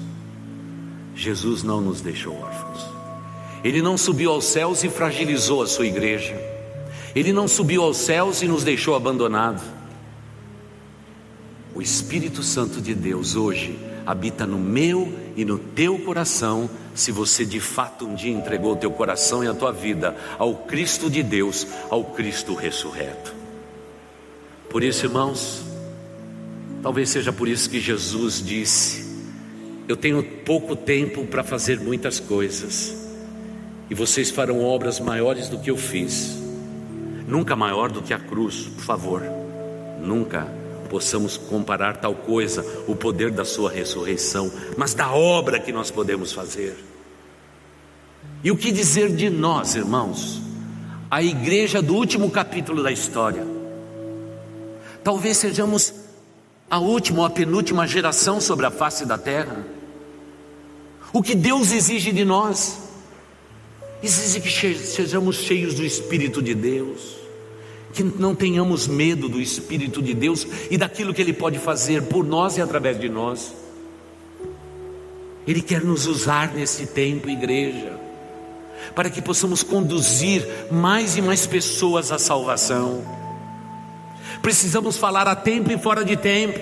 Speaker 2: Jesus não nos deixou órfãos. Ele não subiu aos céus e fragilizou a sua igreja. Ele não subiu aos céus e nos deixou abandonados. Espírito Santo de Deus hoje habita no meu e no teu coração, se você de fato um dia entregou o teu coração e a tua vida ao Cristo de Deus, ao Cristo ressurreto. Por isso, irmãos, talvez seja por isso que Jesus disse: Eu tenho pouco tempo para fazer muitas coisas, e vocês farão obras maiores do que eu fiz, nunca maior do que a cruz, por favor, nunca possamos comparar tal coisa, o poder da Sua ressurreição, mas da obra que nós podemos fazer. E o que dizer de nós, irmãos? A igreja do último capítulo da história. Talvez sejamos a última ou a penúltima geração sobre a face da terra. O que Deus exige de nós? Exige que sejamos cheios do Espírito de Deus que não tenhamos medo do Espírito de Deus e daquilo que Ele pode fazer por nós e através de nós. Ele quer nos usar nesse tempo, igreja, para que possamos conduzir mais e mais pessoas à salvação. Precisamos falar a tempo e fora de tempo.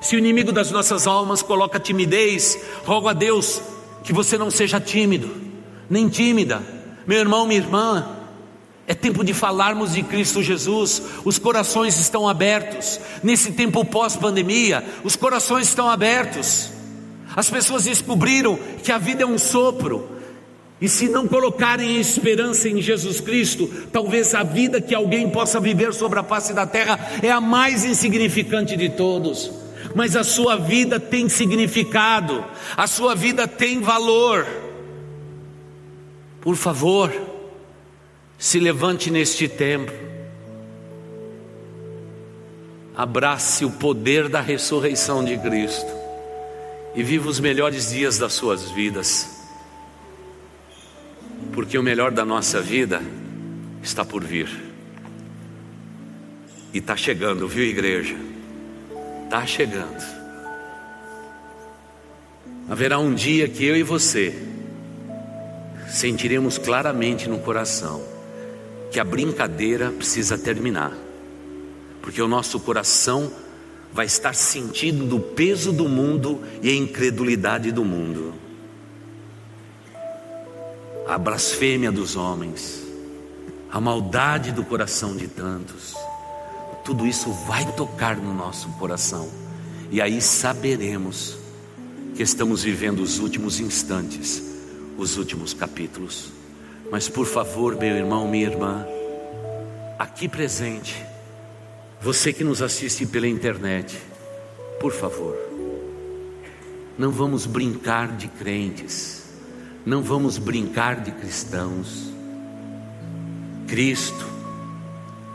Speaker 2: Se o inimigo das nossas almas coloca timidez, rogo a Deus que você não seja tímido, nem tímida. Meu irmão, minha irmã, é tempo de falarmos de Cristo Jesus. Os corações estão abertos. Nesse tempo pós-pandemia, os corações estão abertos. As pessoas descobriram que a vida é um sopro. E se não colocarem esperança em Jesus Cristo, talvez a vida que alguém possa viver sobre a face da terra é a mais insignificante de todos. Mas a sua vida tem significado, a sua vida tem valor. Por favor, se levante neste tempo, abrace o poder da ressurreição de Cristo e viva os melhores dias das suas vidas, porque o melhor da nossa vida está por vir, e está chegando, viu, igreja? Está chegando. Haverá um dia que eu e você sentiremos claramente no coração que a brincadeira precisa terminar, porque o nosso coração vai estar sentindo o peso do mundo e a incredulidade do mundo, a blasfêmia dos homens, a maldade do coração de tantos, tudo isso vai tocar no nosso coração, e aí saberemos que estamos vivendo os últimos instantes, os últimos capítulos. Mas por favor, meu irmão, minha irmã, aqui presente, você que nos assiste pela internet, por favor, não vamos brincar de crentes, não vamos brincar de cristãos. Cristo,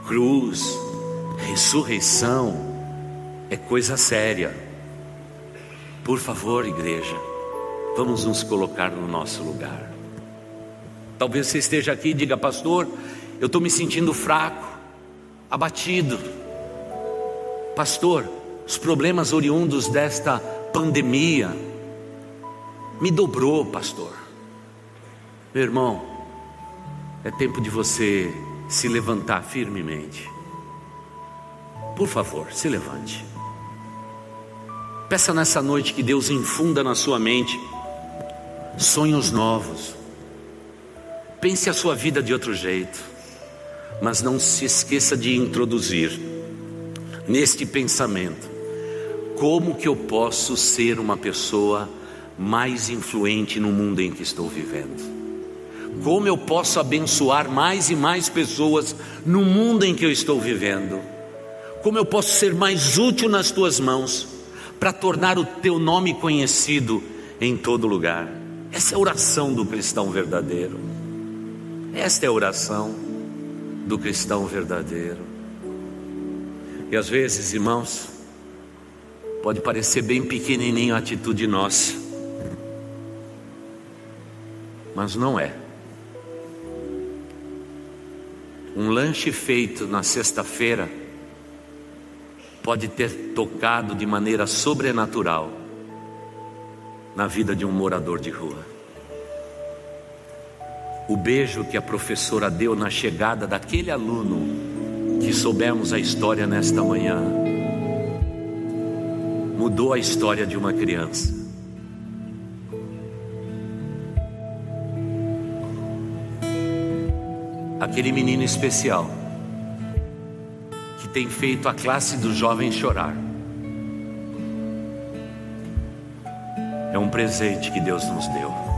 Speaker 2: cruz, ressurreição é coisa séria. Por favor, igreja, vamos nos colocar no nosso lugar. Talvez você esteja aqui e diga, pastor, eu estou me sentindo fraco, abatido. Pastor, os problemas oriundos desta pandemia me dobrou, pastor. Meu irmão, é tempo de você se levantar firmemente. Por favor, se levante. Peça nessa noite que Deus infunda na sua mente sonhos novos Pense a sua vida de outro jeito, mas não se esqueça de introduzir neste pensamento como que eu posso ser uma pessoa mais influente no mundo em que estou vivendo. Como eu posso abençoar mais e mais pessoas no mundo em que eu estou vivendo? Como eu posso ser mais útil nas tuas mãos para tornar o teu nome conhecido em todo lugar? Essa é a oração do cristão verdadeiro. Esta é a oração do cristão verdadeiro. E às vezes, irmãos, pode parecer bem pequenininho a atitude nossa, mas não é. Um lanche feito na sexta-feira pode ter tocado de maneira sobrenatural na vida de um morador de rua o beijo que a professora deu na chegada daquele aluno que soubemos a história nesta manhã mudou a história de uma criança. Aquele menino especial que tem feito a classe dos jovens chorar. É um presente que Deus nos deu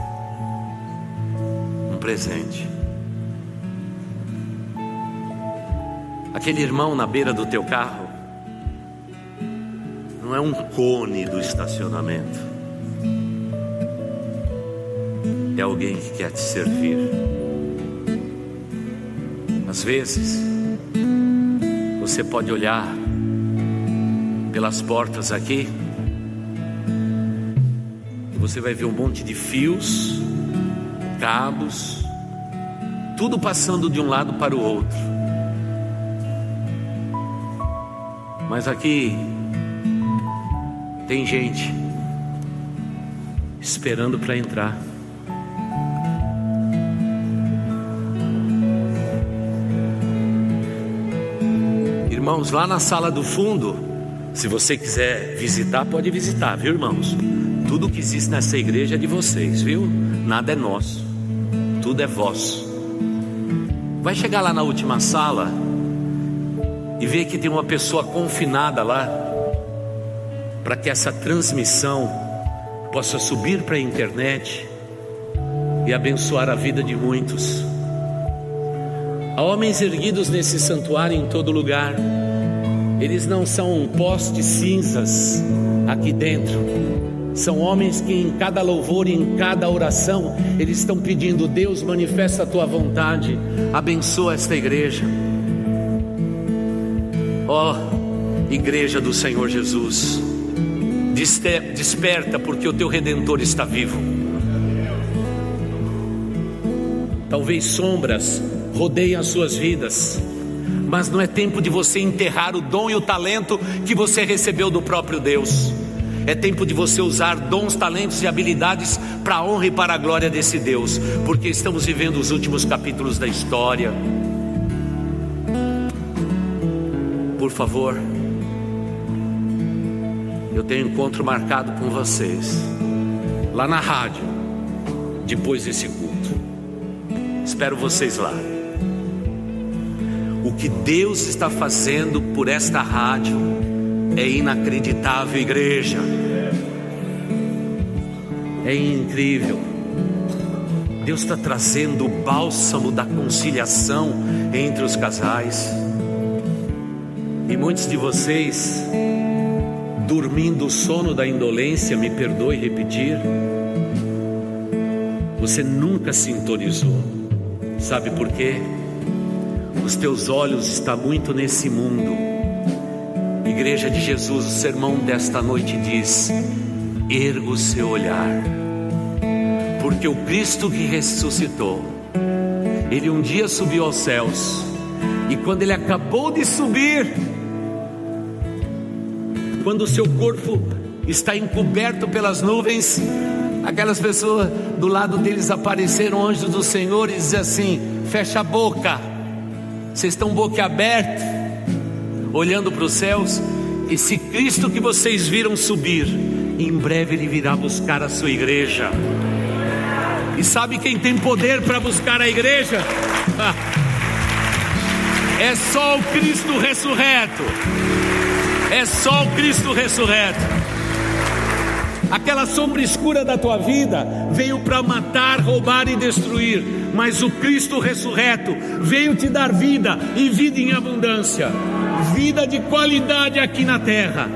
Speaker 2: presente. Aquele irmão na beira do teu carro não é um cone do estacionamento, é alguém que quer te servir. Às vezes, você pode olhar pelas portas aqui, você vai ver um monte de fios cabos, tudo passando de um lado para o outro. Mas aqui tem gente esperando para entrar. Irmãos, lá na sala do fundo, se você quiser visitar, pode visitar, viu, irmãos? Tudo que existe nessa igreja é de vocês, viu? Nada é nosso tudo é vosso. Vai chegar lá na última sala e ver que tem uma pessoa confinada lá, para que essa transmissão possa subir para a internet e abençoar a vida de muitos. Há homens erguidos nesse santuário em todo lugar. Eles não são postes cinzas aqui dentro. São homens que em cada louvor e em cada oração eles estão pedindo: Deus, manifesta a tua vontade, abençoa esta igreja. Ó, oh, igreja do Senhor Jesus, desperta porque o teu redentor está vivo. Talvez sombras rodeiem as suas vidas, mas não é tempo de você enterrar o dom e o talento que você recebeu do próprio Deus. É tempo de você usar dons, talentos e habilidades para a honra e para a glória desse Deus, porque estamos vivendo os últimos capítulos da história. Por favor, eu tenho encontro marcado com vocês, lá na rádio, depois desse culto. Espero vocês lá. O que Deus está fazendo por esta rádio é inacreditável, igreja. É incrível. Deus está trazendo o bálsamo da conciliação entre os casais. E muitos de vocês, dormindo o sono da indolência, me perdoe repetir, você nunca sintonizou. Sabe por quê? Os teus olhos estão muito nesse mundo. Igreja de Jesus, o sermão desta noite diz: erga o seu olhar, porque o Cristo que ressuscitou, ele um dia subiu aos céus, e quando ele acabou de subir, quando o seu corpo está encoberto pelas nuvens, aquelas pessoas do lado deles apareceram anjos do Senhor e dizem assim: fecha a boca. Vocês estão boca aberta, olhando para os céus. Esse Cristo que vocês viram subir, em breve ele virá buscar a sua igreja. E sabe quem tem poder para buscar a igreja? É só o Cristo ressurreto. É só o Cristo ressurreto. Aquela sombra escura da tua vida veio para matar, roubar e destruir mas o Cristo ressurreto veio te dar vida e vida em abundância, vida de qualidade aqui na terra,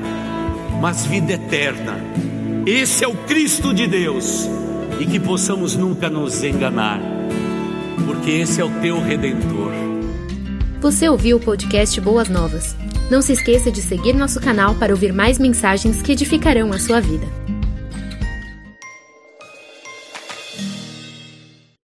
Speaker 2: mas vida eterna. Esse é o Cristo de Deus e que possamos nunca nos enganar, porque esse é o teu redentor.
Speaker 1: Você ouviu o podcast Boas Novas? Não se esqueça de seguir nosso canal para ouvir mais mensagens que edificarão a sua vida.